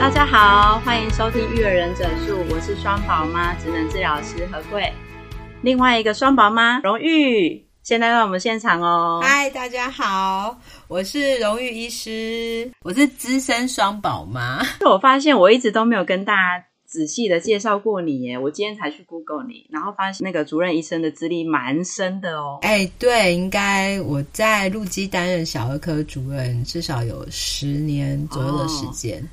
大家好，欢迎收听《育儿忍者术》，我是双宝妈、职能治疗师何贵，另外一个双宝妈荣誉，现在在我们现场哦。嗨，大家好，我是荣誉医师，我是资深双宝妈。我发现我一直都没有跟大家仔细的介绍过你耶，我今天才去 Google 你，然后发现那个主任医生的资历蛮深的哦。哎，对，应该我在陆基担任小儿科主任，至少有十年左右的时间。哦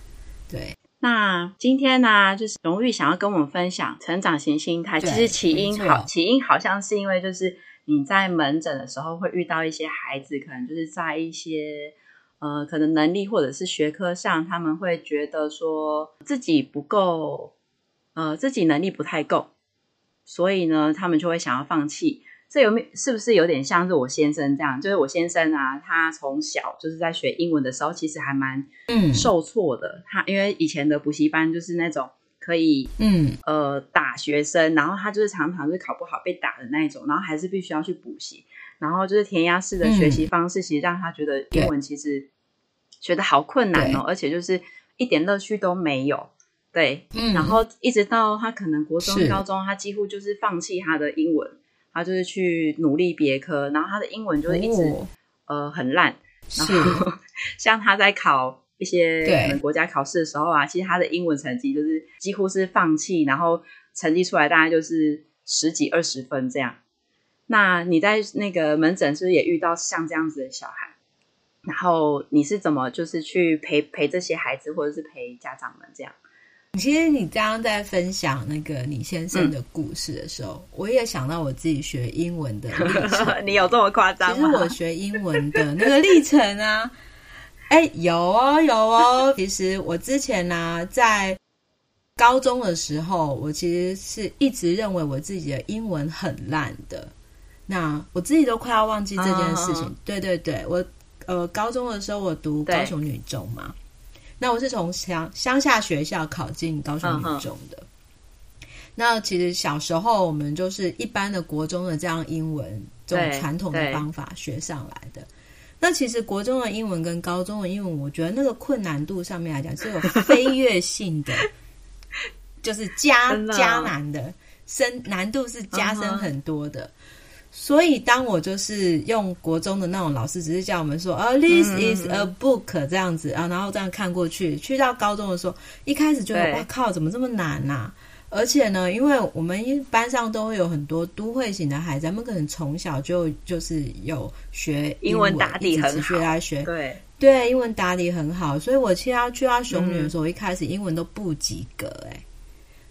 对，那今天呢，就是荣誉想要跟我们分享成长型心态。其实起因好，起因好像是因为就是你在门诊的时候会遇到一些孩子，可能就是在一些呃，可能能力或者是学科上，他们会觉得说自己不够，呃，自己能力不太够，所以呢，他们就会想要放弃。这有没有是不是有点像是我先生这样？就是我先生啊，他从小就是在学英文的时候，其实还蛮嗯受挫的。嗯、他因为以前的补习班就是那种可以嗯呃打学生，然后他就是常常是考不好被打的那一种，然后还是必须要去补习，然后就是填鸭式的学习方式，其实让他觉得英文其实学的好困难哦，而且就是一点乐趣都没有。对，嗯，然后一直到他可能国中、高中，他几乎就是放弃他的英文。他就是去努力别科，然后他的英文就是一直、哦、呃很烂。然后 像他在考一些可能国家考试的时候啊，其实他的英文成绩就是几乎是放弃，然后成绩出来大概就是十几二十分这样。那你在那个门诊是不是也遇到像这样子的小孩？然后你是怎么就是去陪陪这些孩子，或者是陪家长们这样？其实你刚刚在分享那个你先生的故事的时候，嗯、我也想到我自己学英文的历程。你有这么夸张吗？其实我学英文的那个历程啊，哎，有哦，有哦。其实我之前呢、啊，在高中的时候，我其实是一直认为我自己的英文很烂的。那我自己都快要忘记这件事情。哦、对对对，我呃，高中的时候我读高雄女中嘛。那我是从乡乡下学校考进高雄女中的。嗯、那其实小时候我们就是一般的国中的这样英文，这种传统的方法学上来的。那其实国中的英文跟高中的英文，我觉得那个困难度上面来讲是有飞跃性的，就是加加难的，深难度是加深很多的。嗯所以，当我就是用国中的那种老师，只是叫我们说，哦，this is a book 这样子啊，然后这样看过去。去到高中的时候，一开始觉得哇靠，怎么这么难呐、啊？而且呢，因为我们班上都会有很多都会型的孩子，他们可能从小就就是有学英文，打底很好，学来学，对对，英文打底很好。所以我去到去到熊女的时候，我一开始英文都不及格哎、欸。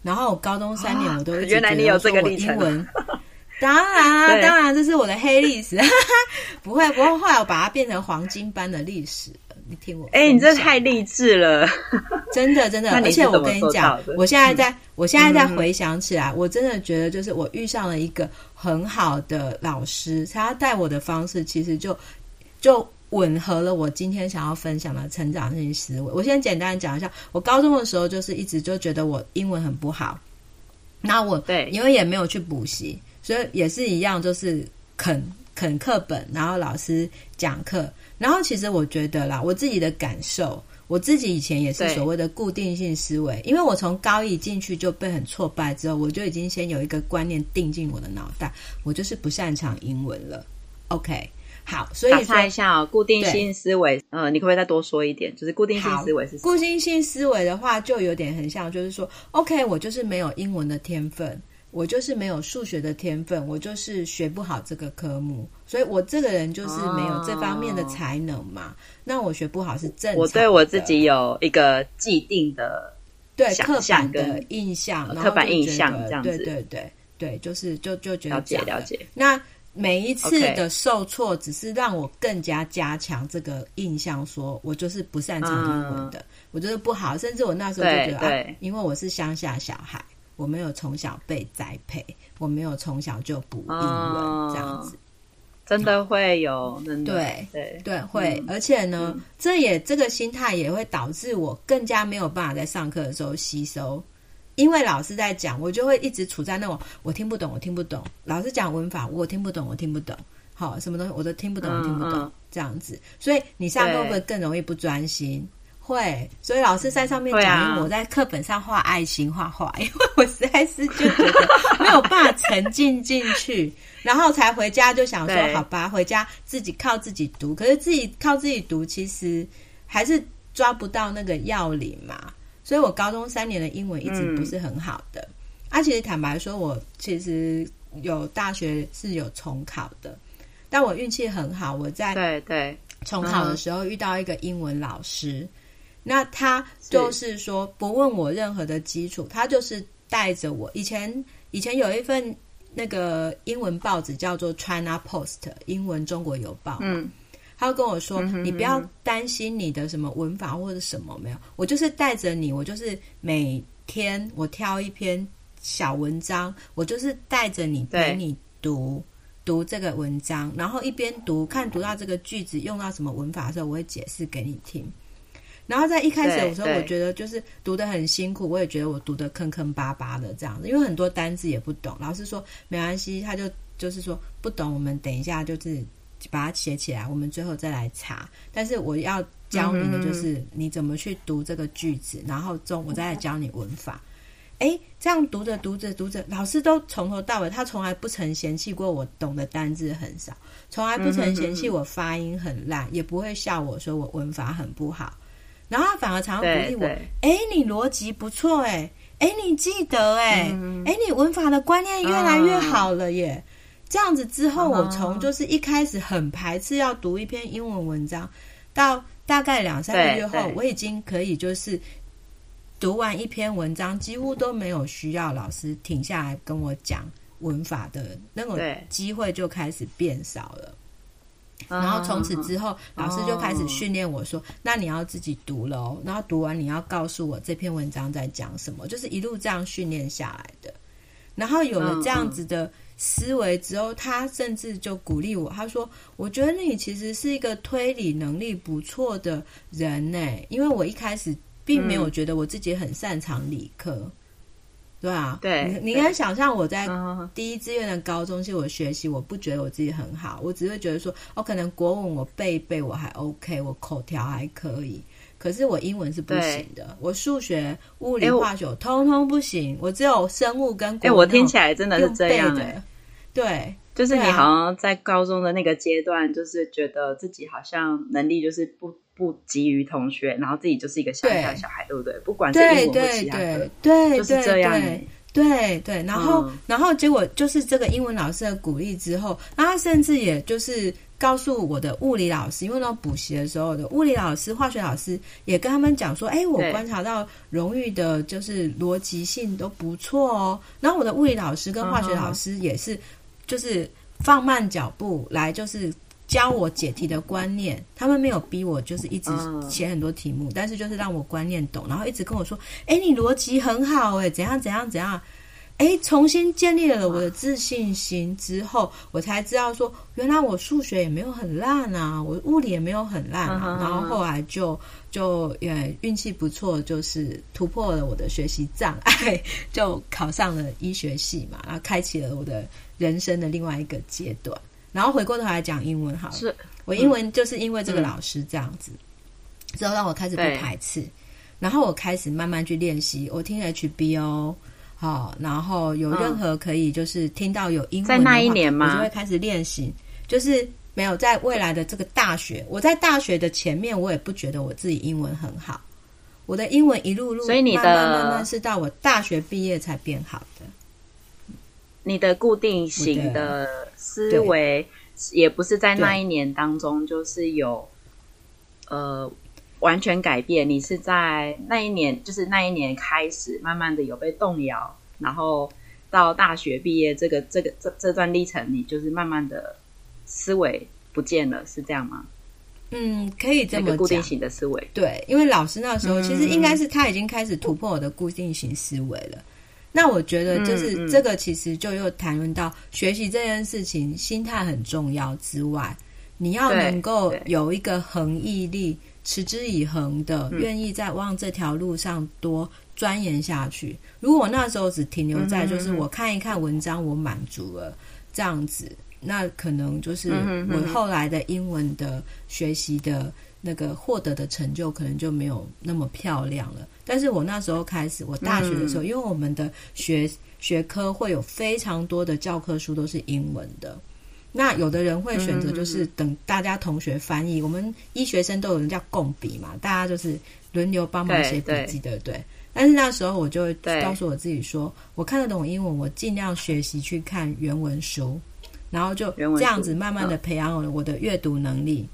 然后我高中三年我都原来你有这个英文。当然啊，当然，这是我的黑历史，不会不会，后来我把它变成黄金般的历史了。你听我，哎、欸，你这太励志了，真 的真的。而且我跟你讲，我现在在，嗯、我现在在回想起来，我真的觉得，就是我遇上了一个很好的老师，他带我的方式，其实就就吻合了我今天想要分享的成长性思维。我先简单讲一下，我高中的时候就是一直就觉得我英文很不好，那我对，因为也没有去补习。所以也是一样，就是啃啃课本，然后老师讲课，然后其实我觉得啦，我自己的感受，我自己以前也是所谓的固定性思维，因为我从高一进去就被很挫败，之后我就已经先有一个观念定进我的脑袋，我就是不擅长英文了。OK，好，所以说打一下哦，固定性思维，对呃，你可不可以再多说一点？就是固定性思维是什么？固定性思维的话，就有点很像，就是说，OK，我就是没有英文的天分。我就是没有数学的天分，我就是学不好这个科目，所以我这个人就是没有这方面的才能嘛。哦、那我学不好是正常的。我对我自己有一个既定的对刻板的印象，刻板印象这样子。对对对对，就是就就觉得了解了解。那每一次的受挫，只是让我更加加强这个印象，说我就是不擅长英文的，嗯、我觉得不好。甚至我那时候就觉得，啊、因为我是乡下小孩，我没有从小被栽培，我没有从小就补英文，嗯、这样子，真的会有，真的对对对会。嗯、而且呢，嗯、这也这个心态也会导致我更加没有办法在上课的时候吸收。因为老师在讲，我就会一直处在那种我听不懂，我听不懂。老师讲文法，我听不懂，我听不懂。好，什么东西我都听不懂，我听不懂，这样子。所以你上课会不会更容易不专心？对会。所以老师在上面讲，啊、我在课本上画爱心画画，因为我实在是就觉得没有办法沉浸进去，然后才回家就想说，好吧，回家自己靠自己读。可是自己靠自己读，其实还是抓不到那个要领嘛。所以我高中三年的英文一直不是很好的，嗯、啊，其实坦白说，我其实有大学是有重考的，但我运气很好，我在对对。重考的时候遇到一个英文老师，嗯、那他就是说不问我任何的基础，他就是带着我。以前以前有一份那个英文报纸叫做 China Post，英文中国邮报，嗯。他跟我说：“你不要担心你的什么文法或者什么没有，我就是带着你，我就是每天我挑一篇小文章，我就是带着你陪你读读这个文章，然后一边读看读到这个句子用到什么文法的时候，我会解释给你听。然后在一开始的时候，我觉得就是读得很辛苦，我也觉得我读得坑坑巴巴的这样子，因为很多单字也不懂。老师说没关系，他就就是说不懂，我们等一下就是。”把它写起来，我们最后再来查。但是我要教你的就是你怎么去读这个句子，嗯、然后中我再来教你文法。哎，这样读着读着读着，老师都从头到尾，他从来不曾嫌弃过我懂的单字很少，从来不曾嫌弃我发音很烂，嗯、也不会笑我说我文法很不好。然后他反而常常鼓励我：哎，你逻辑不错，哎，哎，你记得，哎，哎、嗯，你文法的观念越来越好了耶。嗯这样子之后，我从就是一开始很排斥要读一篇英文文章，到大概两三个月后，我已经可以就是读完一篇文章，几乎都没有需要老师停下来跟我讲文法的那种机会就开始变少了。然后从此之后，老师就开始训练我说：“那你要自己读喽，然后读完你要告诉我这篇文章在讲什么。”就是一路这样训练下来的。然后有了这样子的。思维之后，他甚至就鼓励我，他说：“我觉得你其实是一个推理能力不错的人呢，因为我一开始并没有觉得我自己很擅长理科，嗯、对啊，对，你你应该想象我在第一志愿的高中，其实我学习我不觉得我自己很好，我只会觉得说，哦，可能国文我背一背我还 OK，我口条还可以。”可是我英文是不行的，我数学、物理、化学通通不行，欸、我，只有生物跟国。哎、欸，我听起来真的是这样的。对，就是你好像在高中的那个阶段，就是觉得自己好像能力就是不不急于同学，然后自己就是一个乡下小孩，对，对不对？不管是英文或其他的，对，就是这样。对对，然后、嗯、然后结果就是这个英文老师的鼓励之后，那他甚至也就是。告诉我的物理老师，因为那补习的时候的物理老师、化学老师也跟他们讲说：“哎，我观察到荣誉的，就是逻辑性都不错哦。”然后我的物理老师跟化学老师也是，就是放慢脚步来，就是教我解题的观念。他们没有逼我，就是一直写很多题目，但是就是让我观念懂，然后一直跟我说：“哎，你逻辑很好，哎，怎样怎样怎样。”哎，重新建立了我的自信心之后，我才知道说，原来我数学也没有很烂啊，我物理也没有很烂啊。Uh. 然后后来就就也运气不错，就是突破了我的学习障碍，就考上了医学系嘛，然后开启了我的人生的另外一个阶段。然后回过头来讲英文好了，是我英文就是因为这个老师这样子，嗯、之后让我开始不排斥，然后我开始慢慢去练习，我听 HBO。好，然后有任何可以就是听到有英文在那一年嘛？我就会开始练习。就是没有在未来的这个大学，我在大学的前面，我也不觉得我自己英文很好。我的英文一路路，所以你的慢慢慢慢是到我大学毕业才变好的。你的固定型的思维，也不是在那一年当中就是有呃。完全改变，你是在那一年，就是那一年开始，慢慢的有被动摇，然后到大学毕业这个这个这这段历程，你就是慢慢的思维不见了，是这样吗？嗯，可以这么讲。那个固定型的思维，对，因为老师那时候其实应该是他已经开始突破我的固定型思维了。那我觉得就是这个，其实就又谈论到学习这件事情，心态很重要之外，你要能够有一个恒毅力，持之以恒的，愿意在往这条路上多钻研下去。如果我那时候只停留在就是我看一看文章，我满足了这样子，那可能就是我后来的英文的学习的那个获得的成就，可能就没有那么漂亮了。但是我那时候开始，我大学的时候，嗯、因为我们的学学科会有非常多的教科书都是英文的，那有的人会选择就是等大家同学翻译。嗯、我们医学生都有人叫共笔嘛，大家就是轮流帮忙写笔记，对不对，对？但是那时候我就告诉我自己说，我看得懂英文，我尽量学习去看原文书，然后就这样子慢慢的培养我的阅读能力。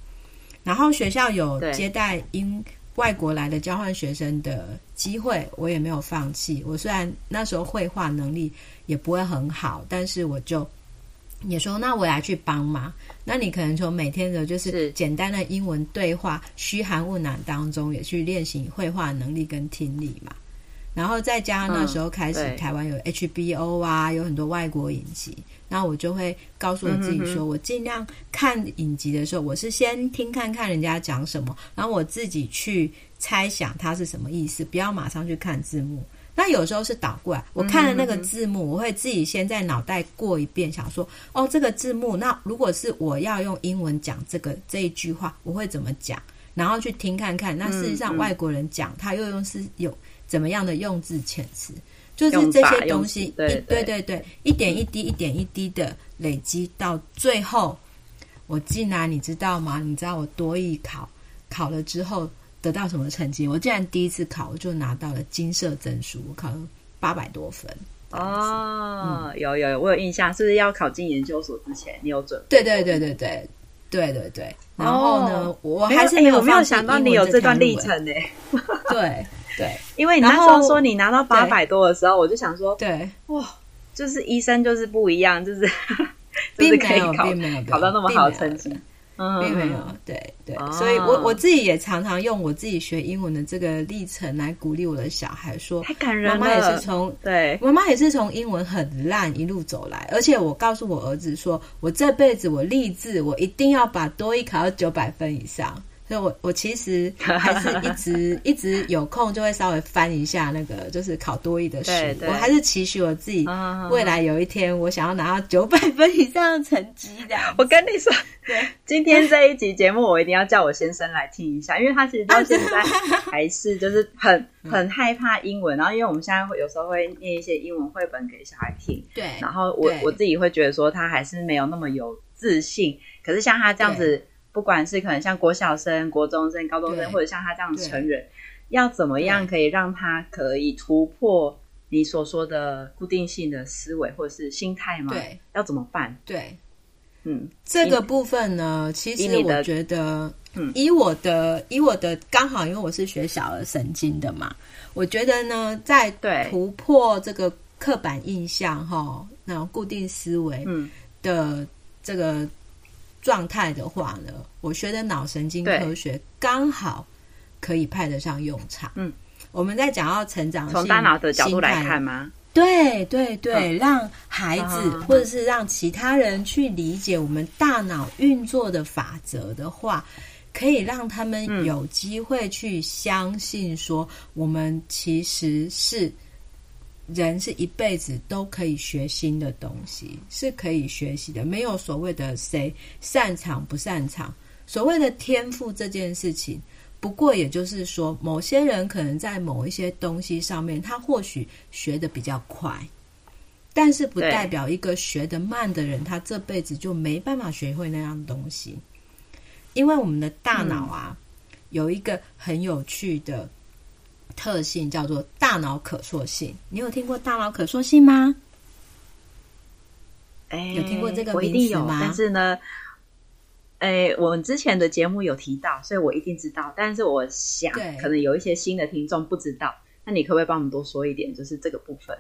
然后学校有接待英。外国来的交换学生的机会，我也没有放弃。我虽然那时候绘画能力也不会很好，但是我就也说，那我来去帮忙。那你可能从每天的就是简单的英文对话、嘘寒问暖当中，也去练习绘画能力跟听力嘛。然后再加上那时候开始，嗯、台湾有 HBO 啊，有很多外国影集。那我就会告诉我自己说，嗯、我尽量看影集的时候，我是先听看看人家讲什么，然后我自己去猜想它是什么意思，不要马上去看字幕。那有时候是倒过来，我看了那个字幕，我会自己先在脑袋过一遍，想说，哦，这个字幕，那如果是我要用英文讲这个这一句话，我会怎么讲？然后去听看看。那事实上，外国人讲他又用是有怎么样的用字遣词。就是这些东西，对对，对对对，一点一滴，一点一滴的累积，到最后，我竟然你知道吗？你知道我多艺考考了之后得到什么成绩？我竟然第一次考我就拿到了金色证书，我考了八百多分。哦，嗯、有有有，我有印象，是不是要考进研究所之前你有准备？对对对对对对对对。然后呢，哦、我还是没有，我没有想到你有这段历程呢。对。对，因为你那时候说你拿到八百多的时候，我就想说，对，哇，就是医生就是不一样，就是 并没有，并没有考到那么好的成绩，并没有，对对，所以我我自己也常常用我自己学英文的这个历程来鼓励我的小孩，说，太感人了，妈妈也是从对，妈妈也是从英文很烂一路走来，而且我告诉我儿子说，我这辈子我立志，我一定要把多一考到九百分以上。所以我我其实还是 一直一直有空就会稍微翻一下那个就是考多益的书，对对，我还是期许我自己未来有一天我想要拿到九百分以上的成绩的。我跟你说，对，今天这一集节目我一定要叫我先生来听一下，因为他其实到现在还是就是很 很害怕英文，然后因为我们现在会有时候会念一些英文绘本给小孩听，对，然后我我自己会觉得说他还是没有那么有自信，可是像他这样子。不管是可能像国小生、国中生、高中生，或者像他这样的成人，要怎么样可以让他可以突破你所说的固定性的思维或者是心态吗？对，要怎么办？对，嗯，这个部分呢，其实我觉得，嗯，以我的以我的刚好，因为我是学小儿神经的嘛，我觉得呢，在突破这个刻板印象哈，那固定思维的这个。状态的话呢，我学的脑神经科学刚好可以派得上用场。嗯，我们在讲到成长，从大脑的角度来看吗？对对对，嗯、让孩子或者是让其他人去理解我们大脑运作的法则的话，可以让他们有机会去相信说，我们其实是。人是一辈子都可以学新的东西，是可以学习的，没有所谓的谁擅长不擅长。所谓的天赋这件事情，不过也就是说，某些人可能在某一些东西上面，他或许学的比较快，但是不代表一个学的慢的人，他这辈子就没办法学会那样东西。因为我们的大脑啊，有一个很有趣的。特性叫做大脑可塑性，你有听过大脑可塑性吗？哎，有听过这个名词吗？但是呢，哎，我们之前的节目有提到，所以我一定知道。但是我想，可能有一些新的听众不知道，那你可不可以帮我们多说一点？就是这个部分。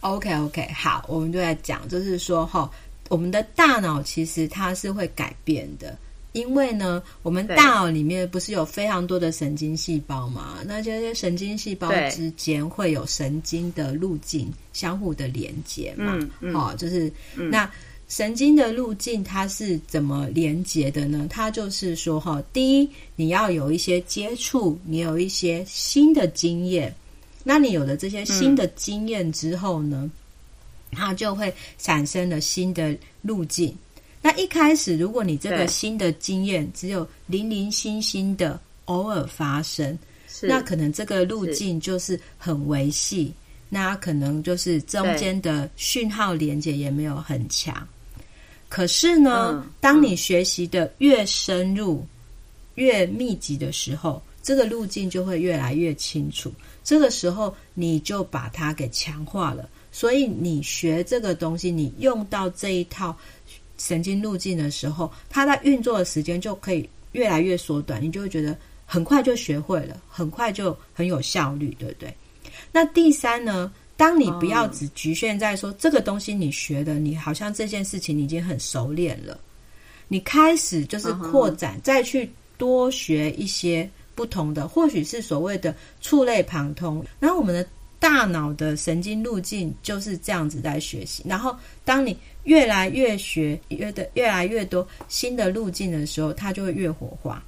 OK OK，好，我们就来讲，就是说哈，我们的大脑其实它是会改变的。因为呢，我们大脑里面不是有非常多的神经细胞嘛？那这些神经细胞之间会有神经的路径相互的连接嘛？好、嗯嗯哦，就是、嗯、那神经的路径它是怎么连接的呢？它就是说哈，第一，你要有一些接触，你有一些新的经验，那你有了这些新的经验之后呢，嗯、它就会产生了新的路径。那一开始，如果你这个新的经验只有零零星星的偶尔发生，那可能这个路径就是很维系，那可能就是中间的讯号连接也没有很强。可是呢，嗯、当你学习的越深入、嗯、越密集的时候，这个路径就会越来越清楚。这个时候，你就把它给强化了。所以，你学这个东西，你用到这一套。神经路径的时候，它在运作的时间就可以越来越缩短，你就会觉得很快就学会了，很快就很有效率，对不对？那第三呢？当你不要只局限在说这个东西你学的，你好像这件事情你已经很熟练了，你开始就是扩展，再去多学一些不同的，或许是所谓的触类旁通。然后我们的大脑的神经路径就是这样子在学习。然后当你越来越学，越的越来越多新的路径的时候，它就会越活化。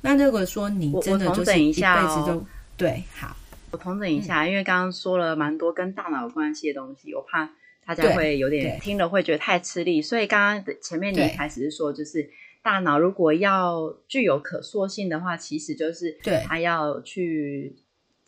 那如果说你真的就是一辈子都、哦、对，好，我重整一下，嗯、因为刚刚说了蛮多跟大脑有关系的东西，我怕大家会有点听了会觉得太吃力，所以刚刚前面你开始是说，就是大脑如果要具有可塑性的话，其实就是对。它要去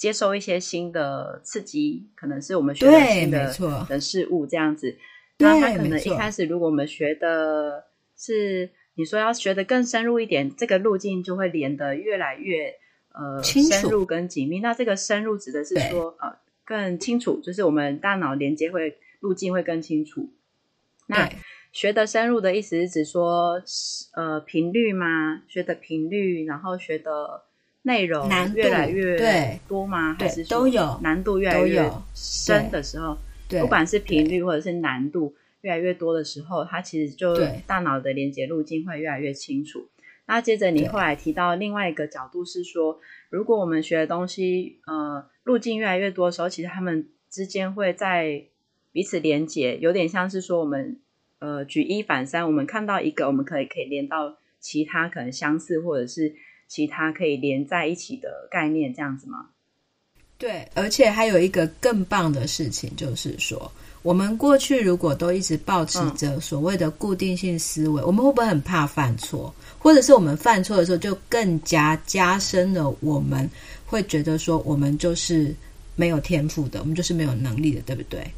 接受一些新的刺激，可能是我们学的新的人事物这样子。那他可能一开始，如果我们学的是你说要学的更深入一点，这个路径就会连得越来越呃深入跟紧密。那这个深入指的是说呃更清楚，就是我们大脑连接会路径会更清楚。那学的深入的意思是指说呃频率吗？学的频率，然后学的内容越来越多吗？还是都有难度越来越深的时候？不管是频率或者是难度越来越多的时候，它其实就大脑的连接路径会越来越清楚。那接着你后来提到另外一个角度是说，如果我们学的东西呃路径越来越多的时候，其实他们之间会在彼此连接，有点像是说我们呃举一反三，我们看到一个，我们可以可以连到其他可能相似或者是其他可以连在一起的概念，这样子吗？对，而且还有一个更棒的事情，就是说，我们过去如果都一直保持着所谓的固定性思维，嗯、我们会不会很怕犯错？或者是我们犯错的时候，就更加加深了我们会觉得说，我们就是没有天赋的，我们就是没有能力的，对不对？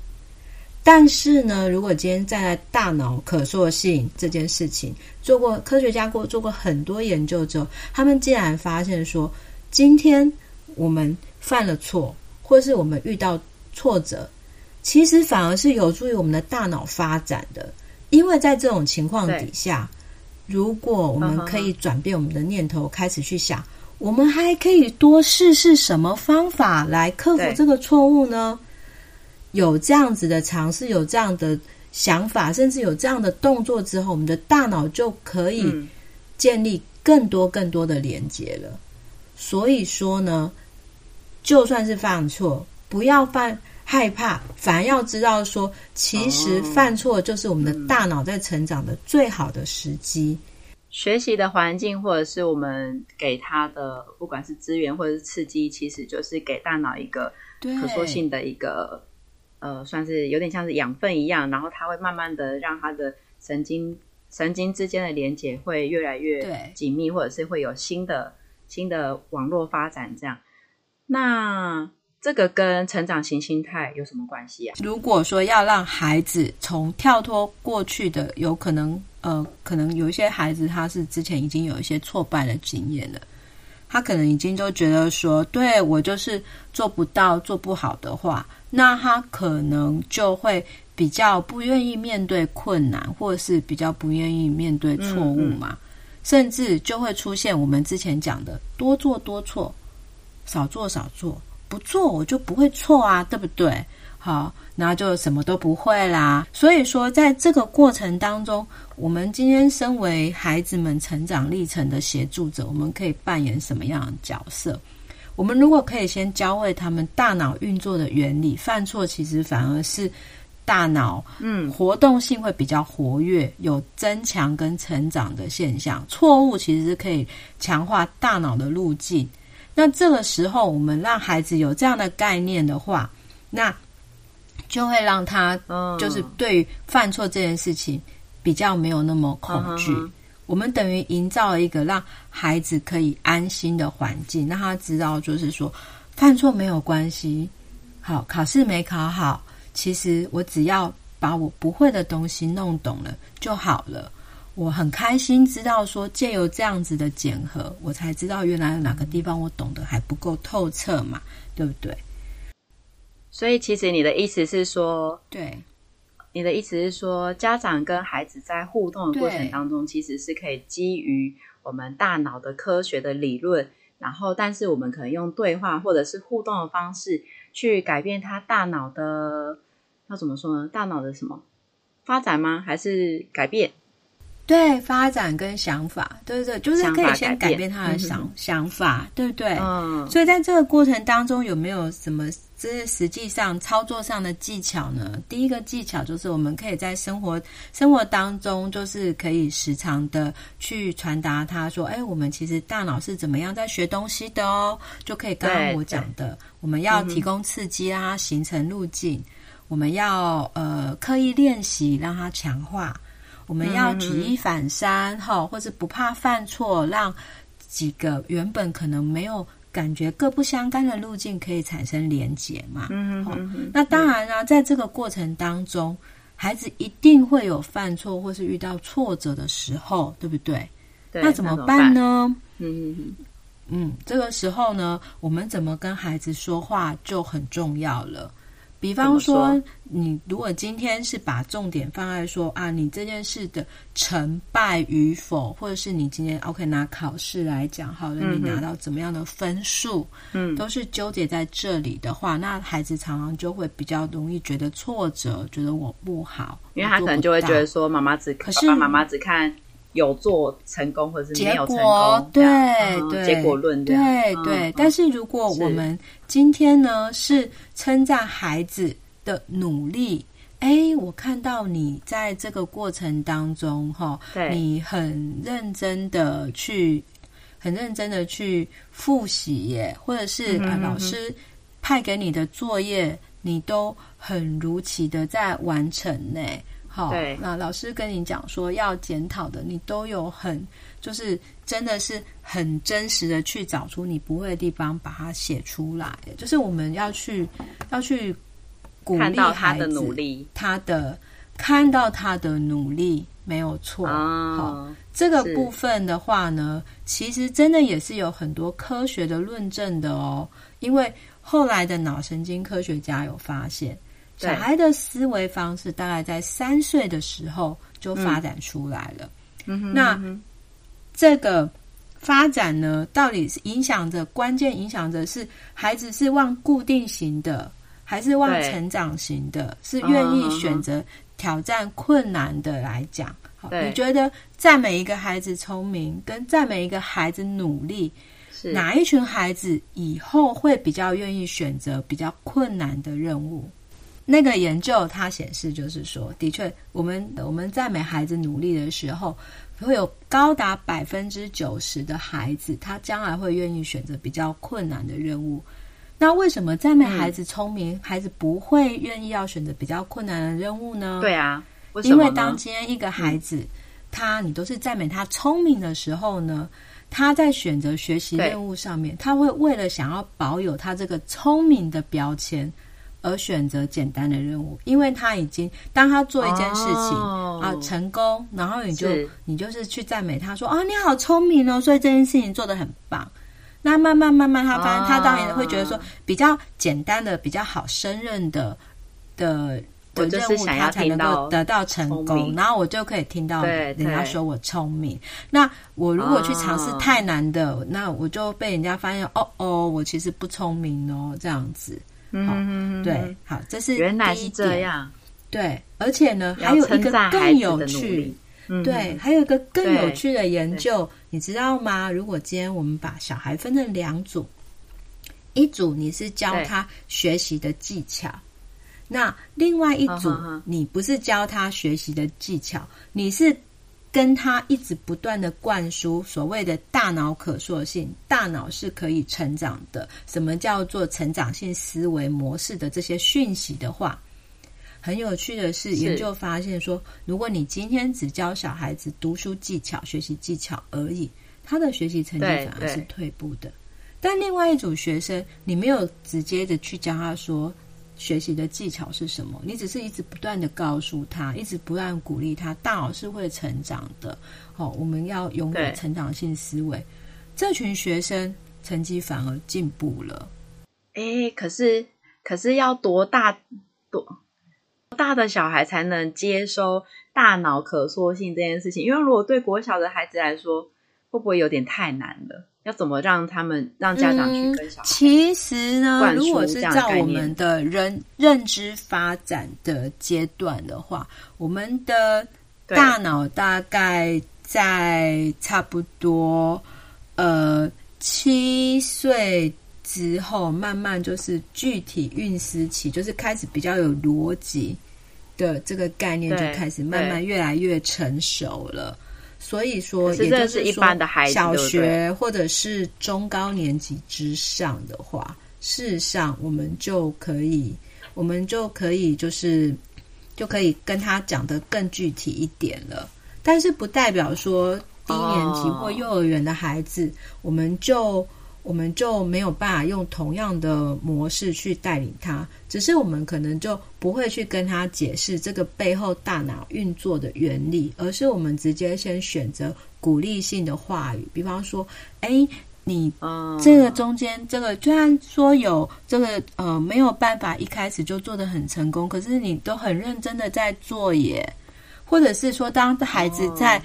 但是呢，如果今天站在大脑可塑性这件事情，做过科学家过做过很多研究之后，他们竟然发现说，今天我们。犯了错，或是我们遇到挫折，其实反而是有助于我们的大脑发展的。因为在这种情况底下，如果我们可以转变我们的念头，开始去想，我们还可以多试试什么方法来克服这个错误呢？有这样子的尝试，有这样的想法，甚至有这样的动作之后，我们的大脑就可以建立更多更多的连接了。所以说呢。就算是犯错，不要犯害怕，反而要知道说，其实犯错就是我们的大脑在成长的最好的时机。学习的环境，或者是我们给他的，不管是资源或者是刺激，其实就是给大脑一个可塑性的一个，呃，算是有点像是养分一样，然后它会慢慢的让它的神经神经之间的连接会越来越紧密，或者是会有新的新的网络发展这样。那这个跟成长型心态有什么关系啊？如果说要让孩子从跳脱过去的，有可能呃，可能有一些孩子他是之前已经有一些挫败的经验了，他可能已经都觉得说，对，我就是做不到、做不好的话，那他可能就会比较不愿意面对困难，或者是比较不愿意面对错误嘛，嗯嗯，甚至就会出现我们之前讲的多做多错。少做少做，不做我就不会错啊，对不对？好，然后就什么都不会啦。所以说，在这个过程当中，我们今天身为孩子们成长历程的协助者，我们可以扮演什么样的角色？我们如果可以先教会他们大脑运作的原理，犯错其实反而是大脑嗯活动性会比较活跃，有增强跟成长的现象。错误其实是可以强化大脑的路径。那这个时候，我们让孩子有这样的概念的话，那就会让他就是对于犯错这件事情比较没有那么恐惧。我们等于营造了一个让孩子可以安心的环境，让他知道，就是说犯错没有关系。好，考试没考好，其实我只要把我不会的东西弄懂了就好了。我很开心知道说，借由这样子的检核，我才知道原来有哪个地方我懂得还不够透彻嘛，对不对？所以，其实你的意思是说，对。你的意思是说，家长跟孩子在互动的过程当中，其实是可以基于我们大脑的科学的理论，然后，但是我们可能用对话或者是互动的方式去改变他大脑的，要怎么说呢？大脑的什么发展吗？还是改变？对，发展跟想法，对对对，就是可以先改变他的想想法，想法对不对？嗯。所以在这个过程当中，有没有什么？这是实际上操作上的技巧呢。第一个技巧就是我们可以在生活生活当中，就是可以时常的去传达他说：“哎，我们其实大脑是怎么样在学东西的哦。”就可以刚刚我讲的，我们要提供刺激让他形成路径，嗯、我们要呃刻意练习让它强化，我们要举一反三哈、嗯，或是不怕犯错，让几个原本可能没有。感觉各不相干的路径可以产生连结嘛？嗯哼。那当然啊，在这个过程当中，孩子一定会有犯错或是遇到挫折的时候，对不对？对。那怎么办呢？嗯嗯嗯。这个时候呢，我们怎么跟孩子说话就很重要了。比方说，你如果今天是把重点放在说啊，你这件事的成败与否，或者是你今天 OK 拿考试来讲，好了，你拿到怎么样的分数，嗯，都是纠结在这里的话，那孩子常常就会比较容易觉得挫折，觉得我不好，因为他可能就会觉得说，妈妈只可是妈妈只看。有做成功，或者是没有成功，对、嗯、对，结果论，对对、嗯。但是如果我们今天呢是，称赞孩子的努力，哎，我看到你在这个过程当中，哈，你很认真的去，很认真的去复习耶，或者是、老师派给你的作业，你都很如期的在完成呢。好，那老师跟你讲说要检讨的，你都有很，就是真的是很真实的去找出你不会的地方，把它写出来。就是我们要去要去鼓励他的努力，他的看到他的努力没有错。好，哦，这个部分的话呢，其实真的也是有很多科学的论证的哦。因为后来的脑神经科学家有发现。小孩的思维方式大概在三岁的时候就发展出来了。嗯、那、嗯、这个发展呢，到底是影响着关键影响着是孩子是往固定型的，还是往成长型的？是愿意选择挑战困难的来讲。好，你觉得赞美一个孩子聪明，跟赞美一个孩子努力，是哪一群孩子以后会比较愿意选择比较困难的任务？那个研究它显示，就是说，的确，我们我们赞美孩子努力的时候，会有高达百分之九十的孩子，他将来会愿意选择比较困难的任务。那为什么赞美孩子聪明，嗯、孩子不会愿意要选择比较困难的任务呢？对啊，为因为当今天一个孩子，嗯、他你都是赞美他聪明的时候呢，他在选择学习任务上面，他会为了想要保有他这个聪明的标签。而选择简单的任务，因为他已经当他做一件事情、哦、啊成功，然后你就你就是去赞美他说啊你好聪明哦，所以这件事情做的很棒。那慢慢慢慢他发现、哦、他当然会觉得说比较简单的、比较好胜任的的的任务，他才能够得到成功。然后我就可以听到人家说我聪明。那我如果去尝试太难的、哦，那我就被人家发现哦哦，我其实不聪明哦，这样子。嗯对，好，这是原来是这样。对，而且呢，还有一个更有趣，嗯、对，还有一个更有趣的研究，你知道吗？如果今天我们把小孩分成两组，一组你是教他学习的技巧，那另外一组你不是教他学习的技巧，你是跟他一直不断的灌输所谓的大脑可塑性，大脑是可以成长的，什么叫做成长性思维模式的这些讯息的话。很有趣的是，研究发现说，如果你今天只教小孩子读书技巧、学习技巧而已，他的学习成绩反而是退步的。但另外一组学生，你没有直接的去教他说学习的技巧是什么，你只是一直不断的告诉他，一直不断鼓励他，大脑是会成长的。好，我们要拥有成长性思维。这群学生成绩反而进步了。哎，可是可是要多大多？大的小孩才能接收大脑可塑性这件事情，因为如果对国小的孩子来说，会不会有点太难了？要怎么让他们让家长去跟小孩、嗯？其实呢，如果是照我们的人认知发展的阶段的话，我们的大脑大概在差不多呃七岁。之后，慢慢就是具体运思起，就是开始比较有逻辑的这个概念，就开始慢慢越来越成熟了。所以说，也就是一般的孩子，小学或者是中高年级之上的话，事实上我们就可以，我们就可以就是就可以跟他讲得更具体一点了。但是不代表说低年级或幼儿园的孩子，哦、我们就。我们就没有办法用同样的模式去带领他，只是我们可能就不会去跟他解释这个背后大脑运作的原理，而是我们直接先选择鼓励性的话语，比方说：“哎，你这个中间这个，虽然说有这个呃没有办法一开始就做得很成功，可是你都很认真的在做耶。”或者是说，当孩子在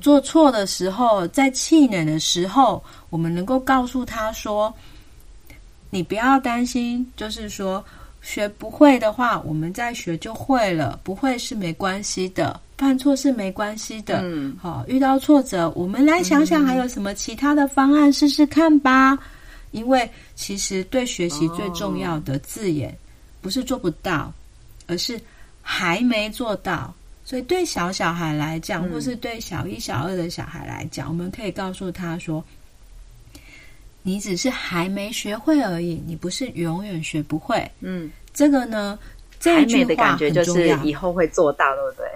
做错的时候，在气馁的时候，我们能够告诉他说：“你不要担心，就是说学不会的话，我们再学就会了，不会是没关系的，犯错是没关系的。嗯，好，遇到挫折，我们来想想还有什么其他的方案试试看吧。因为其实对学习最重要的字眼，不是做不到，而是还没做到。”所以，对小小孩来讲，或是对小一、小二的小孩来讲，嗯，我们可以告诉他说：“你只是还没学会而已，你不是永远学不会。”嗯，这个呢，这一句话很重要，以后会做到，对不对？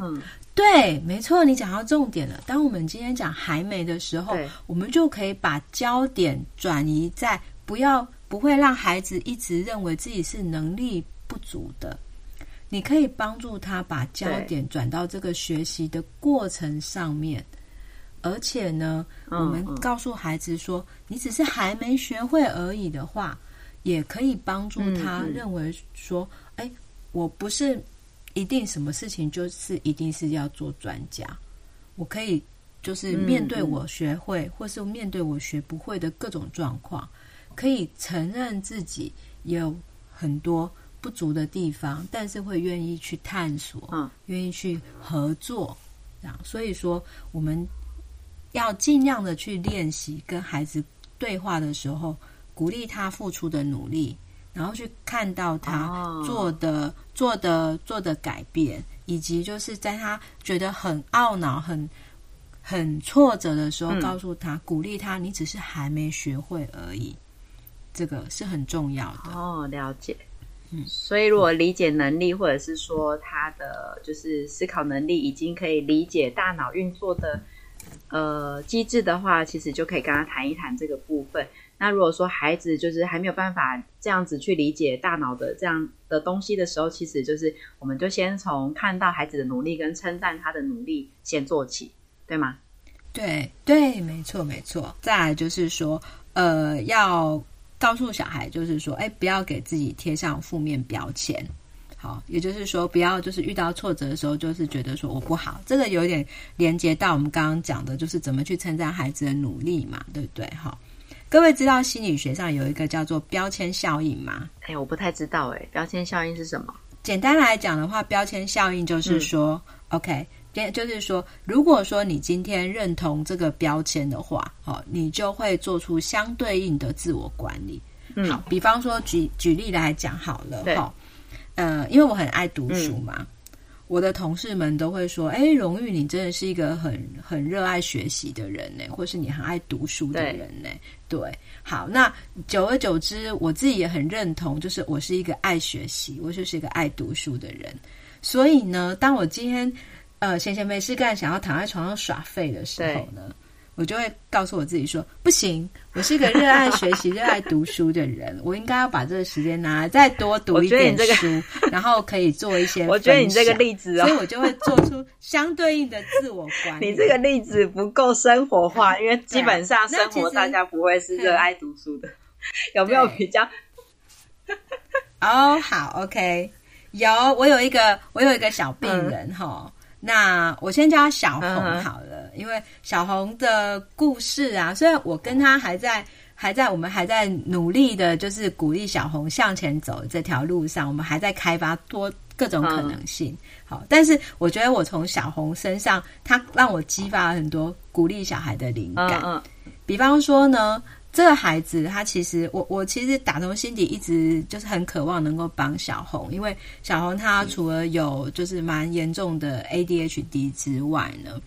嗯，对，没错，你讲到重点了。当我们今天讲还没的时候，我们就可以把焦点转移在不要不会让孩子一直认为自己是能力不足的。你可以帮助他把焦点转到这个学习的过程上面，而且呢，我们告诉孩子说，你只是还没学会而已的话，也可以帮助他认为说，哎，我不是一定什么事情就是一定是要做专家，我可以就是面对我学会或是面对我学不会的各种状况，可以承认自己有很多。不足的地方，但是会愿意去探索，嗯，愿意去合作，这样。所以说，我们要尽量的去练习跟孩子对话的时候，鼓励他付出的努力，然后去看到他做的、哦、做的、做的改变，以及就是在他觉得很懊恼、很很挫折的时候，告诉他、嗯、鼓励他，你只是还没学会而已，这个是很重要的。哦，了解。所以，如果理解能力，或者是说他的就是思考能力，已经可以理解大脑运作的呃机制的话，其实就可以跟他谈一谈这个部分。那如果说孩子就是还没有办法这样子去理解大脑的这样的东西的时候，其实就是我们就先从看到孩子的努力跟称赞他的努力先做起，对吗？对对，没错没错。再来就是说，呃，要。告诉小孩，就是说，哎，不要给自己贴上负面标签。好，也就是说，不要就是遇到挫折的时候，就是觉得说我不好。这个有点连接到我们刚刚讲的，就是怎么去称赞孩子的努力嘛，对不对？哈，各位知道心理学上有一个叫做标签效应吗？哎，我不太知道，哎，标签效应是什么？简单来讲的话，标签效应就是说、嗯、，OK。就是说，如果说你今天认同这个标签的话，哦，你就会做出相对应的自我管理。嗯，好，比方说举举例来讲好了，哈，呃，因为我很爱读书嘛，嗯、我的同事们都会说，哎，荣誉，你真的是一个很很热爱学习的人呢，或是你很爱读书的人呢。对，对，好，那久而久之，我自己也很认同，就是我是一个爱学习，我就是一个爱读书的人。所以呢，当我今天呃，闲闲没事干，想要躺在床上耍废的时候呢，我就会告诉我自己说：不行，我是一个热爱学习、热爱读书的人，我应该要把这个时间拿来再多读一点书，这个、然后可以做一些。我觉得你这个例子哦，所以我就会做出相对应的自我管理。你这个例子不够生活化，因为基本上生活大家不会是热爱读书的，有没有比较？哦，好 $，OK，有，我有一个，我有一个小病人哈。嗯那我先叫他小红好了，uh. 因为小红的故事啊，虽然我跟他还在还在我们还在努力的，就是鼓励小红向前走这条路上，我们还在开发多各种可能性。Uh. 好，但是我觉得我从小红身上，他让我激发了很多鼓励小孩的灵感。Uh huh. 比方说呢。这个孩子，他其实我我其实打从心底一直就是很渴望能够帮小红，因为小红她除了有就是蛮严重的 ADHD 之外呢，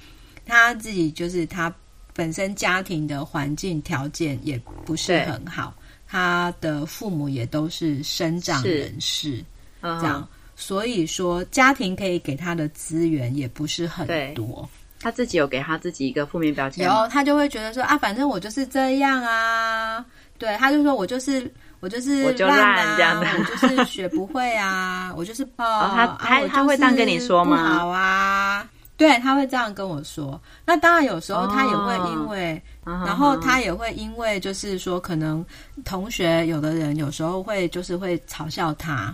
他自己就是他本身家庭的环境条件也不是很好，对他的父母也都是身障人士，是这样，嗯、所以说家庭可以给他的资源也不是很多。他自己有给他自己一个负面标签，有他就会觉得说啊，反正我就是这样啊，对，他就说我就是我就是烂啊，我就烂这样的，我就是学不会啊，我就是不好。他他他会这样跟你说吗？好啊，对，他会这样跟我说。那当然有时候他也会因为，哦、然后他也会因为就是说，可能同学有的人有时候会就是会嘲笑他，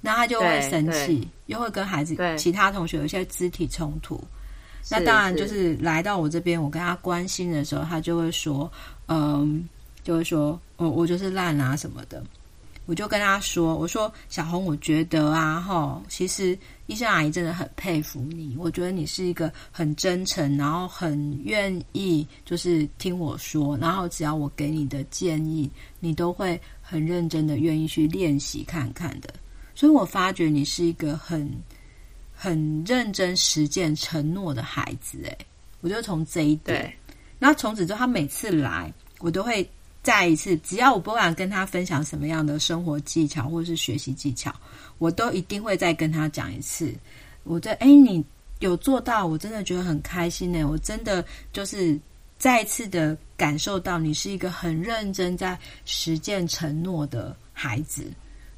那他就会生气，又会跟孩子对其他同学有一些肢体冲突。那当然就是来到我这边，我跟他关心的时候，他就会说，嗯，就会说，哦，我就是烂啊什么的。我就跟他说，我说小红，我觉得啊，哈，其实医生阿姨真的很佩服你。我觉得你是一个很真诚，然后很愿意就是听我说，然后只要我给你的建议，你都会很认真的愿意去练习看看的。所以我发觉你是一个很。很认真实践承诺的孩子，诶，我就从这一点。对然后从此之后，他每次来，我都会再一次，只要我不管跟他分享什么样的生活技巧或者是学习技巧，我都一定会再跟他讲一次。我这，诶，你有做到，我真的觉得很开心呢。我真的就是再一次的感受到你是一个很认真在实践承诺的孩子。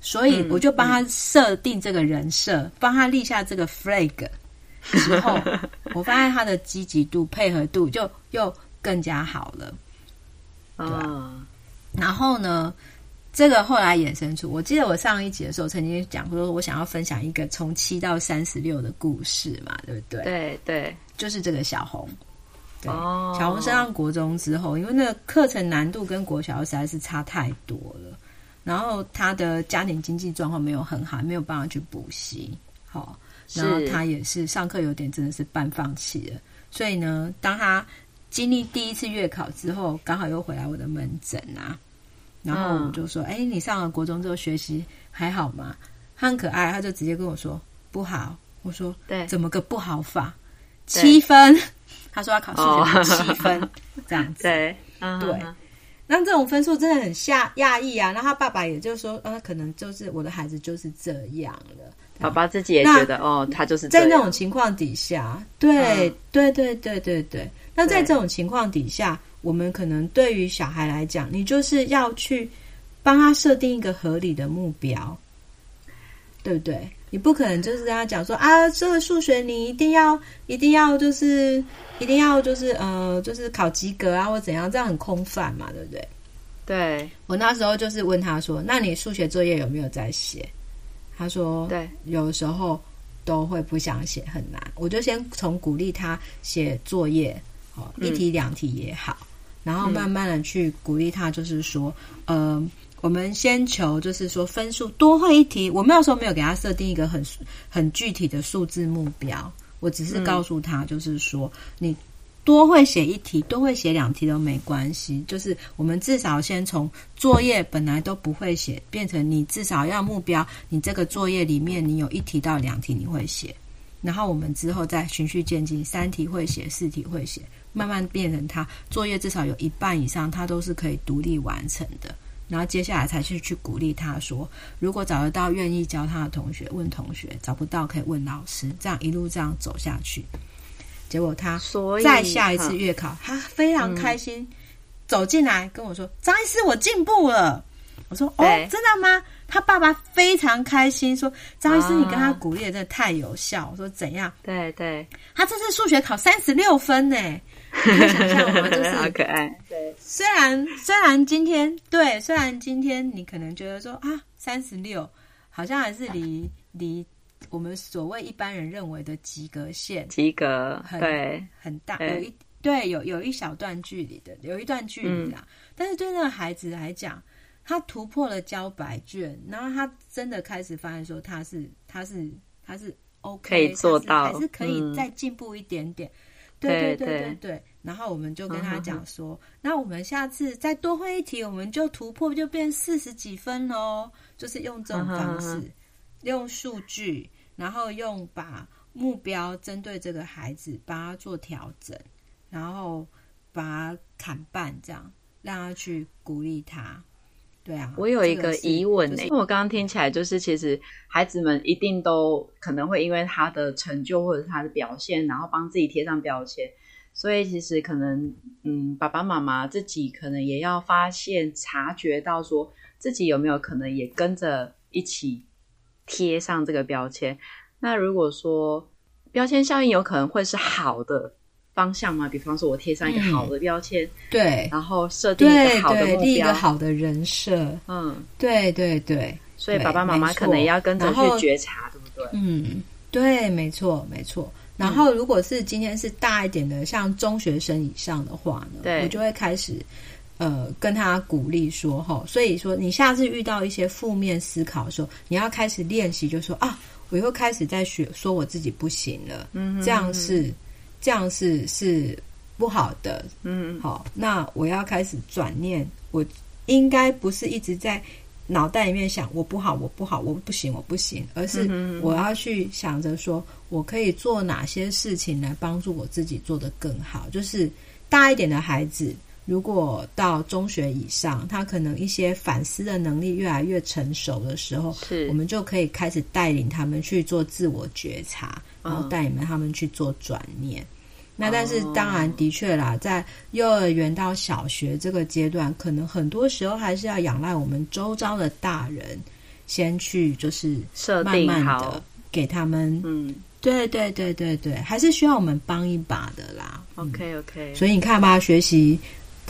所以我就帮他设定这个人设，帮、嗯嗯、他立下这个 flag 之后，我发现他的积极度、配合度就又更加好了，对吧？嗯、然后呢，这个后来衍生出，我记得我上一集的时候曾经讲过，说我想要分享一个从七到三十六的故事嘛，对不对？对对，就是这个小红。对，哦、小红升上国中之后，因为那个课程难度跟国小实在是差太多了。然后他的家庭经济状况没有很好，没有办法去补习，好，然后他也是上课有点真的是半放弃了。所以呢，当他经历第一次月考之后，刚好又回来我的门诊啊，然后我就说：“哎、嗯，你上了国中之后学习还好吗？”他很可爱，他就直接跟我说：“不好。”我说：“对，怎么个不好法？七分。”他说他考数学七分，哦、这样子。对，嗯、对。那这种分数真的很吓讶异啊！然后他爸爸也就说，呃，可能就是我的孩子就是这样了。爸爸自己也觉得，哦，他就是。在那种情况底下，对，嗯、对，对，对，对，对。那在这种情况底下，我们可能对于小孩来讲，你就是要去帮他设定一个合理的目标，对不对？你不可能就是跟他讲说啊，这个数学你一定要一定要就是一定要就是呃就是考及格啊或怎样，这样很空泛嘛，对不对？对。我那时候就是问他说，那你数学作业有没有在写？他说，对，有时候都会不想写，很难。我就先从鼓励他写作业，哦，一题两题也好，嗯、然后慢慢的去鼓励他，就是说，嗯、呃，我们先求，就是说分数多会一题。我没有说没有给他设定一个很很具体的数字目标，我只是告诉他，就是说，你多会写一题，多会写两题都没关系。就是我们至少先从作业本来都不会写，变成你至少要目标，你这个作业里面你有一题到两题你会写，然后我们之后再循序渐进，三题会写，四题会写。慢慢变成他作业至少有一半以上，他都是可以独立完成的。然后接下来才去去鼓励他说，如果找得到愿意教他的同学，问同学；找不到可以问老师。这样一路这样走下去，结果他再下一次月考，他非常开心，嗯、走进来跟我说：“张医师，我进步了。”我说：“哦，真的吗？”他爸爸非常开心，说：“张医师，你跟他鼓励的真的太有效。”我说：“怎样？”对对，他这次数学考三十六分呢。想象吗？就是好可爱。对，虽然虽然今天对，虽然今天你可能觉得说啊，三十六好像还是离离我们所谓一般人认为的及格线，及格很对很大，有一对有有一小段距离的，有一段距离啦。嗯、但是对那个孩子来讲，他突破了交白卷，然后他真的开始发现说他是他是他是 OK，可以做到，还是可以再进步一点点。嗯对对对对对，然后我们就跟他讲说，嗯、那我们下次再多会一题，我们就突破，就变四十几分喽。就是用这种方式，嗯、用数据，然后用把目标针对这个孩子，帮他做调整，然后把他砍半，这样让他去鼓励他。对啊，我有一个疑问呢、我刚刚听起来就是，其实孩子们一定都可能会因为他的成就或者是他的表现，然后帮自己贴上标签，所以其实可能，嗯，爸爸妈妈自己可能也要发现、察觉到，说自己有没有可能也跟着一起贴上这个标签。那如果说标签效应有可能会是好的。方向嘛，比方说，我贴上一个好的标签，嗯、对，然后设定一个好的目标，立一个好的人设，嗯，对对对，所以爸爸妈妈可能也要跟着去觉察，对不对？嗯，对，没错没错。然后，如果是今天是大一点的，像中学生以上的话呢，对。我就会开始呃跟他鼓励说，哈，所以说你下次遇到一些负面思考的时候，你要开始练习，就说啊，我又开始在学说我自己不行了，嗯哼哼，这样是。这样是是不好的，嗯，好，那我要开始转念，我应该不是一直在脑袋里面想我不好，我不好，我不行，我不行，而是我要去想着说我可以做哪些事情来帮助我自己做得更好。就是大一点的孩子，如果到中学以上，他可能一些反思的能力越来越成熟的时候，是。我们就可以开始带领他们去做自我觉察。然后带你们他们去做转念，嗯、那但是当然的确啦，在幼儿园到小学这个阶段，可能很多时候还是要仰赖我们周遭的大人先去，就是慢慢的给他们，嗯，对对对对对，还是需要我们帮一把的啦。OK OK，所以你看吧，学习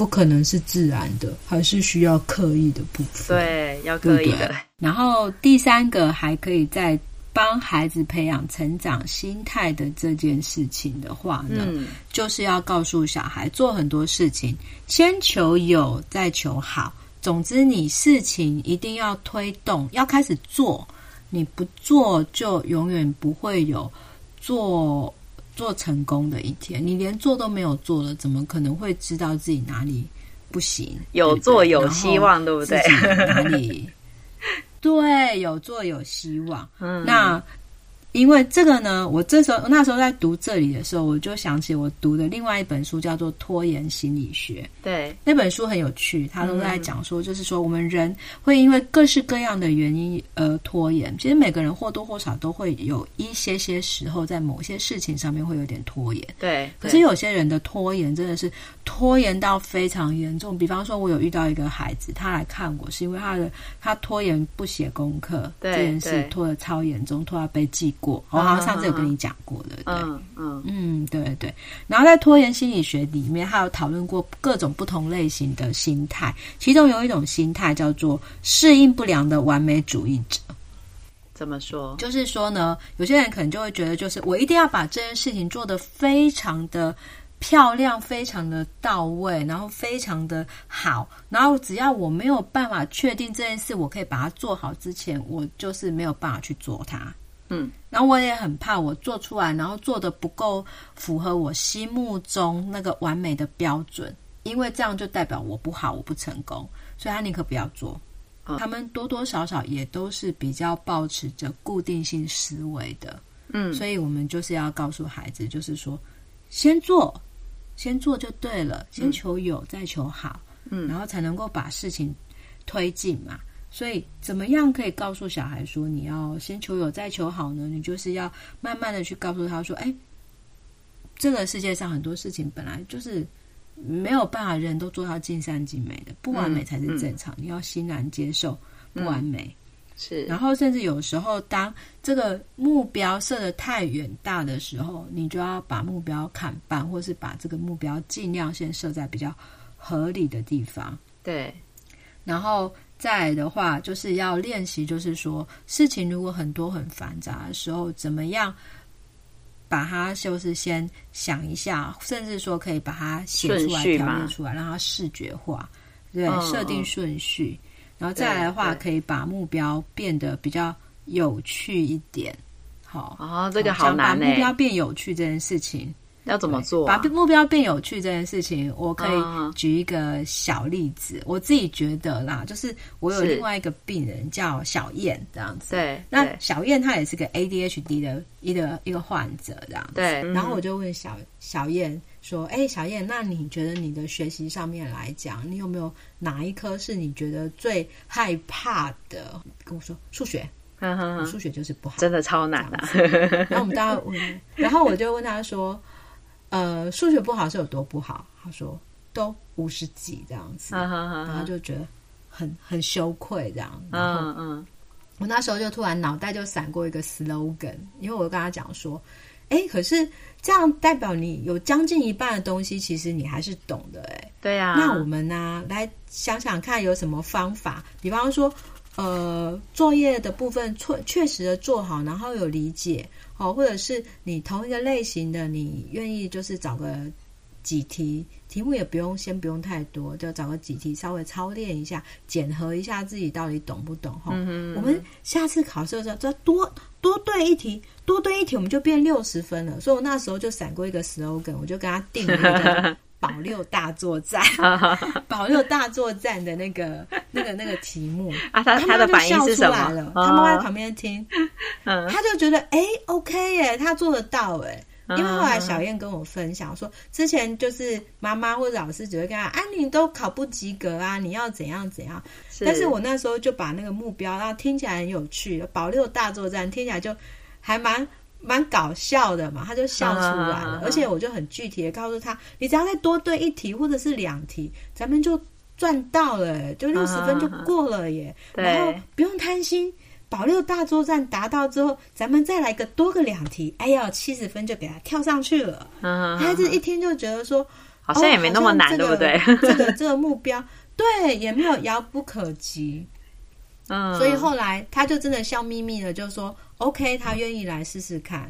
不可能是自然的，还是需要刻意的部分，对，要刻意的。然后第三个还可以在。帮孩子培养成长心态的这件事情的话呢，嗯、就是要告诉小孩做很多事情，先求有，再求好。总之，你事情一定要推动，要开始做。你不做，就永远不会有做做成功的一天。你连做都没有做了，怎么可能会知道自己哪里不行？有做有希望，对不对？哪里？对，有做有希望。嗯，那。因为这个呢，我这时候那时候在读这里的时候，我就想起我读的另外一本书，叫做《拖延心理学》。对，那本书很有趣，他都在讲说，就是说我们人会因为各式各样的原因而拖延。其实每个人或多或少都会有一些些时候，在某些事情上面会有点拖延。对，可是有些人的拖延真的是拖延到非常严重。比方说，我有遇到一个孩子，他来看我是因为他的他拖延不写功课，对这件事拖得超严重，拖到被记。过，我好像上次有跟你讲过的，对，嗯嗯嗯，对对。然后在拖延心理学里面，他有讨论过各种不同类型的心态，其中有一种心态叫做适应不良的完美主义者。怎么说？就是说呢，有些人可能就会觉得，就是我一定要把这件事情做得非常的漂亮，非常的到位，然后非常的好，然后只要我没有办法确定这件事，我可以把它做好之前，我就是没有办法去做它。嗯，然后我也很怕我做出来，然后做的不够符合我心目中那个完美的标准，因为这样就代表我不好，我不成功，所以他宁可不要做。嗯，他们多多少少也都是比较保持着固定性思维的，嗯，所以我们就是要告诉孩子，就是说，先做。先做就对了，先求有，嗯、再求好，嗯，然后才能够把事情推进嘛。所以，怎么样可以告诉小孩说你要先求有，再求好呢？你就是要慢慢的去告诉他说，哎，这个世界上很多事情本来就是没有办法人都做到尽善尽美的，不完美才是正常。嗯嗯、你要欣然接受不完美。嗯是，然后甚至有时候，当这个目标设得太远大的时候，你就要把目标砍半，或是把这个目标尽量先设在比较合理的地方。对，然后再来的话，就是要练习，就是说事情如果很多很繁杂的时候，怎么样把它就是先想一下，甚至说可以把它写出来、条列出来，让它视觉化，对，嗯、设定顺序。然后再来的话，可以把目标变得比较有趣一点。好，哦，这个好难呢。把目标变有趣这件事情要怎么做啊？把目标变有趣这件事情，我可以举一个小例子。嗯，我自己觉得啦，就是我有另外一个病人叫小燕这样子。对，那小燕她也是个 ADHD 的一个一个患者这样子。对，然后我就问小小燕。说，哎，小燕，那你觉得你的学习上面来讲，你有没有哪一科是你觉得最害怕的？跟我说数学，数学就是不好，真的超难啊。然后我们大家问，然后我就问他说，呃，数学不好是有多不好？他说都五十几这样子，然后就觉得很很羞愧这样。嗯嗯，我那时候就突然脑袋就闪过一个 slogan，因为我就跟他讲说。哎，可是这样代表你有将近一半的东西，其实你还是懂的哎。对呀、啊。那我们呢，来想想看有什么方法？比方说，呃，作业的部分确确实的做好，然后有理解，哦，或者是你同一个类型的，你愿意就是找个几题。题目也不用，先不用太多，就找个几题稍微操练一下，检核一下自己到底懂不懂哈。我们下次考试的时候，再多多对一题，多对一题，我们就变六十分了。所以我那时候就闪过一个 slogan，我就跟他定了一个保六大作战，保六大作战的那个那个那个题目 啊，他他的反应是什么？他妈妈就出来了，他妈妈在旁边听，他就觉得哎，OK 耶，他做得到哎。因为后来小燕跟我分享说，之前就是妈妈或者老师只会跟她啊，你都考不及格啊，你要怎样怎样。是。但是我那时候就把那个目标，然后听起来很有趣，保六大作战听起来就还蛮蛮搞笑的嘛，他就笑出来了。而且我就很具体的告诉他，你只要再多对一题或者是两题，咱们就赚到了，就六十分就过了耶。然后不用贪心。保六大作战达到之后，咱们再来个多个两题，哎呀，七十分就给他跳上去了。嗯，孩子一听就觉得说，好像也没那么难，对不对？这个这个目标，对，也没有遥不可及。嗯，所以后来他就真的笑眯眯的，就说 OK，他愿意来试试看。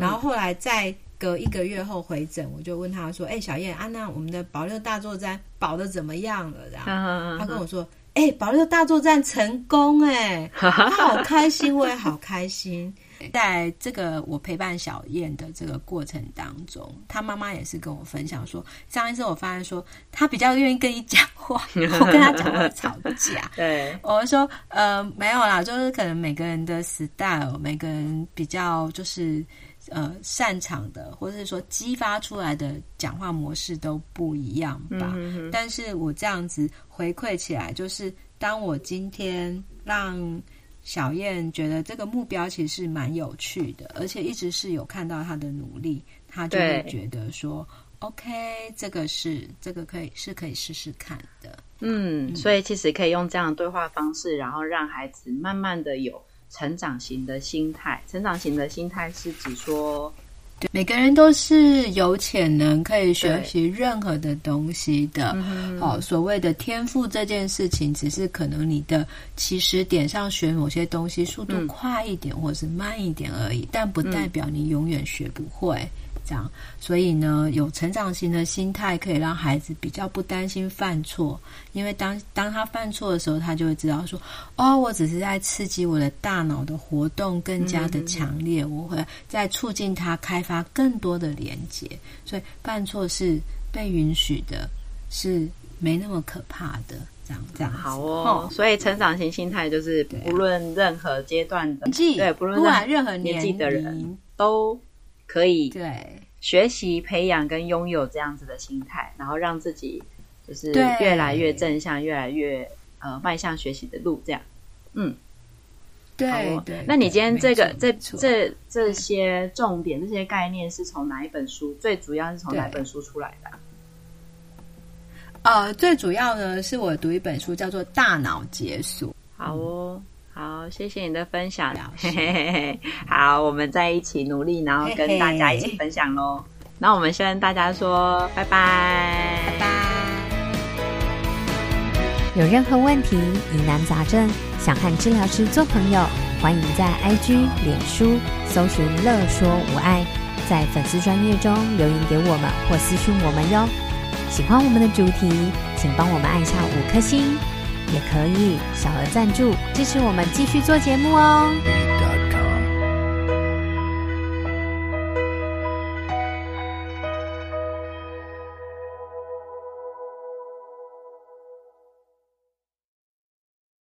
然后后来再隔一个月后回诊，我就问他说：“哎，小燕，啊，那我们的保六大作战保的怎么样了？”然后他跟我说。哎、欸，保六大作战成功哎，他好开心，我也 好开心。在这个我陪伴小燕的这个过程当中，她妈妈也是跟我分享说，上一次我发现说她比较愿意跟你讲话，我跟她讲话吵架。对，我说呃没有啦，就是可能每个人的 style，每个人比较就是。呃，擅长的，或者是说激发出来的讲话模式都不一样吧。嗯、哼哼，但是我这样子回馈起来，就是当我今天让小燕觉得这个目标其实是蛮有趣的，而且一直是有看到她的努力，她就会觉得说，OK，这个是这个可以是可以试试看的。嗯，嗯，所以其实可以用这样的对话方式，然后让孩子慢慢的有。成长型的心态，成长型的心态是指说，每个人都是有潜能可以学习任何的东西的。好，所谓的天赋这件事情，只是可能你的起始点上学某些东西速度快一点，或是慢一点而已，但不代表你永远学不会。这样，所以呢，有成长型的心态可以让孩子比较不担心犯错，因为当当他犯错的时候，他就会知道说，哦，我只是在刺激我的大脑的活动更加的强烈，嗯、我会在促进他开发更多的连接，所以犯错是被允许的，是没那么可怕的。这样这样好哦，所以成长型心态就是不论任何阶段的，对，对，不论任何年纪的人都。可以对学习培养跟拥有这样子的心态，然后让自己就是越来越正向，越来越呃迈向学习的路。这样，嗯，对哦、对。那你今天这个这这这些重点、这些概念是从哪一本书？最主要是从哪本书出来的？呃，最主要呢是我读一本书，叫做《大脑解锁》。好哦。好，谢谢你的分享。嘿嘿嘿嘿，好，我们在一起努力，然后跟大家一起分享喽。那我们先跟大家说拜拜，拜拜。有任何问题、疑难杂症，想和治疗师做朋友，欢迎在 IG、脸书搜寻“乐说无碍”，在粉丝专页中留言给我们或私讯我们哟。喜欢我们的主题，请帮我们按下五颗星。也可以小额赞助支持我们继续做节目哦。